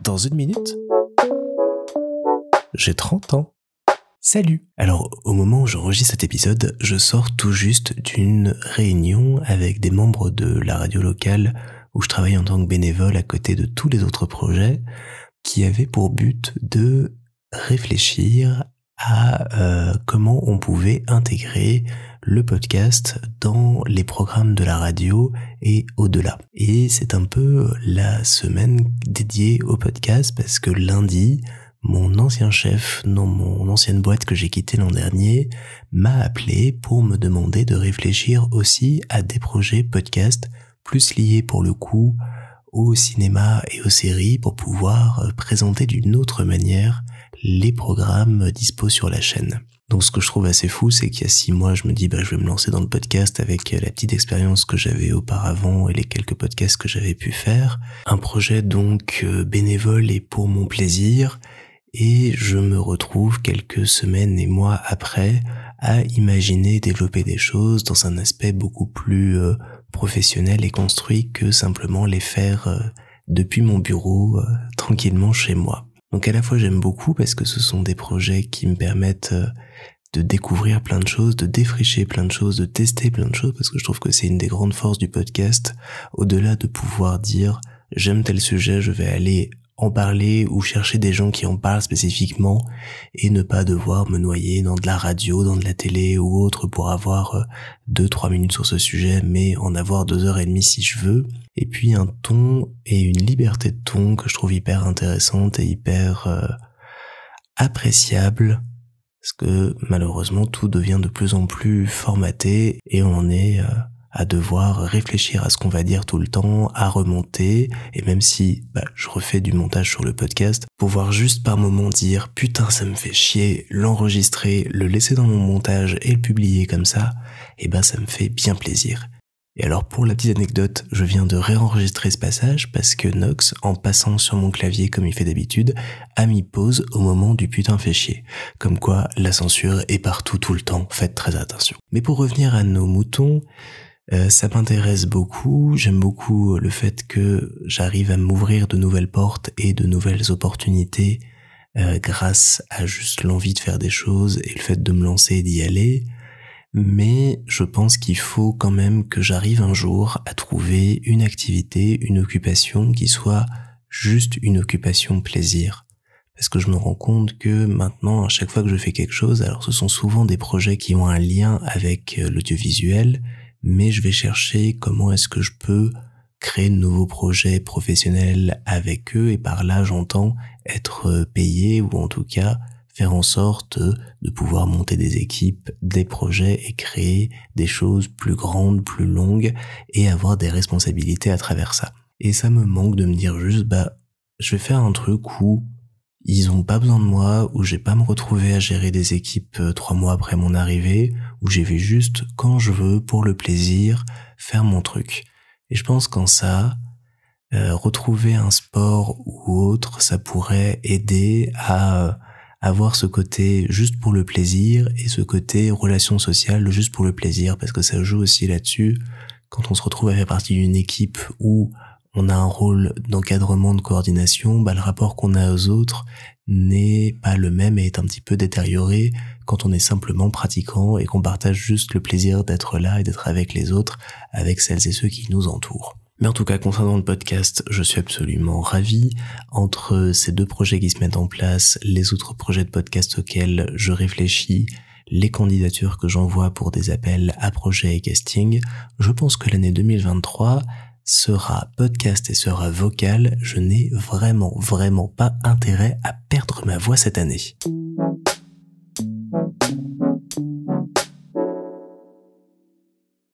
Dans une minute, j'ai 30 ans. Salut Alors, au moment où j'enregistre cet épisode, je sors tout juste d'une réunion avec des membres de la radio locale où je travaille en tant que bénévole à côté de tous les autres projets qui avaient pour but de réfléchir à euh, comment on pouvait intégrer le podcast dans les programmes de la radio et au-delà. Et c'est un peu la semaine dédiée au podcast parce que lundi, mon ancien chef dans mon ancienne boîte que j'ai quittée l'an dernier m'a appelé pour me demander de réfléchir aussi à des projets podcast plus liés pour le coup au cinéma et aux séries pour pouvoir présenter d'une autre manière les programmes dispo sur la chaîne. Donc ce que je trouve assez fou, c'est qu'il y a six mois, je me dis, bah, je vais me lancer dans le podcast avec la petite expérience que j'avais auparavant et les quelques podcasts que j'avais pu faire. Un projet donc euh, bénévole et pour mon plaisir. Et je me retrouve quelques semaines et mois après à imaginer développer des choses dans un aspect beaucoup plus euh, professionnel et construit que simplement les faire euh, depuis mon bureau tranquillement chez moi. Donc à la fois j'aime beaucoup parce que ce sont des projets qui me permettent euh, de découvrir plein de choses, de défricher plein de choses, de tester plein de choses, parce que je trouve que c'est une des grandes forces du podcast, au-delà de pouvoir dire j'aime tel sujet, je vais aller en parler ou chercher des gens qui en parlent spécifiquement et ne pas devoir me noyer dans de la radio, dans de la télé ou autre pour avoir euh, deux, trois minutes sur ce sujet, mais en avoir deux heures et demie si je veux. Et puis un ton et une liberté de ton que je trouve hyper intéressante et hyper euh, appréciable parce que malheureusement tout devient de plus en plus formaté et on est euh, à devoir réfléchir à ce qu'on va dire tout le temps, à remonter, et même si bah, je refais du montage sur le podcast, pouvoir juste par moment dire putain ça me fait chier, l'enregistrer, le laisser dans mon montage et le publier comme ça, et eh ben ça me fait bien plaisir. Et alors pour la petite anecdote, je viens de réenregistrer ce passage parce que Nox, en passant sur mon clavier comme il fait d'habitude, a mis pause au moment du putain fait chier. Comme quoi la censure est partout tout le temps, faites très attention. Mais pour revenir à nos moutons, euh, ça m'intéresse beaucoup, j'aime beaucoup le fait que j'arrive à m'ouvrir de nouvelles portes et de nouvelles opportunités euh, grâce à juste l'envie de faire des choses et le fait de me lancer et d'y aller. Mais je pense qu'il faut quand même que j'arrive un jour à trouver une activité, une occupation qui soit juste une occupation plaisir. Parce que je me rends compte que maintenant, à chaque fois que je fais quelque chose, alors ce sont souvent des projets qui ont un lien avec euh, l'audiovisuel, mais je vais chercher comment est-ce que je peux créer de nouveaux projets professionnels avec eux et par là j'entends être payé ou en tout cas faire en sorte de pouvoir monter des équipes, des projets et créer des choses plus grandes, plus longues et avoir des responsabilités à travers ça. Et ça me manque de me dire juste bah je vais faire un truc où ils ont pas besoin de moi, où j'ai pas me retrouver à gérer des équipes euh, trois mois après mon arrivée, où j'ai vais juste quand je veux, pour le plaisir, faire mon truc. Et je pense qu'en ça, euh, retrouver un sport ou autre, ça pourrait aider à euh, avoir ce côté juste pour le plaisir et ce côté relation sociale juste pour le plaisir, parce que ça joue aussi là-dessus. Quand on se retrouve à faire partie d'une équipe où on a un rôle d'encadrement, de coordination, bah, le rapport qu'on a aux autres n'est pas le même et est un petit peu détérioré quand on est simplement pratiquant et qu'on partage juste le plaisir d'être là et d'être avec les autres, avec celles et ceux qui nous entourent. Mais en tout cas, concernant le podcast, je suis absolument ravi. Entre ces deux projets qui se mettent en place, les autres projets de podcast auxquels je réfléchis, les candidatures que j'envoie pour des appels à projets et casting, je pense que l'année 2023 sera podcast et sera vocal, je n'ai vraiment, vraiment pas intérêt à perdre ma voix cette année.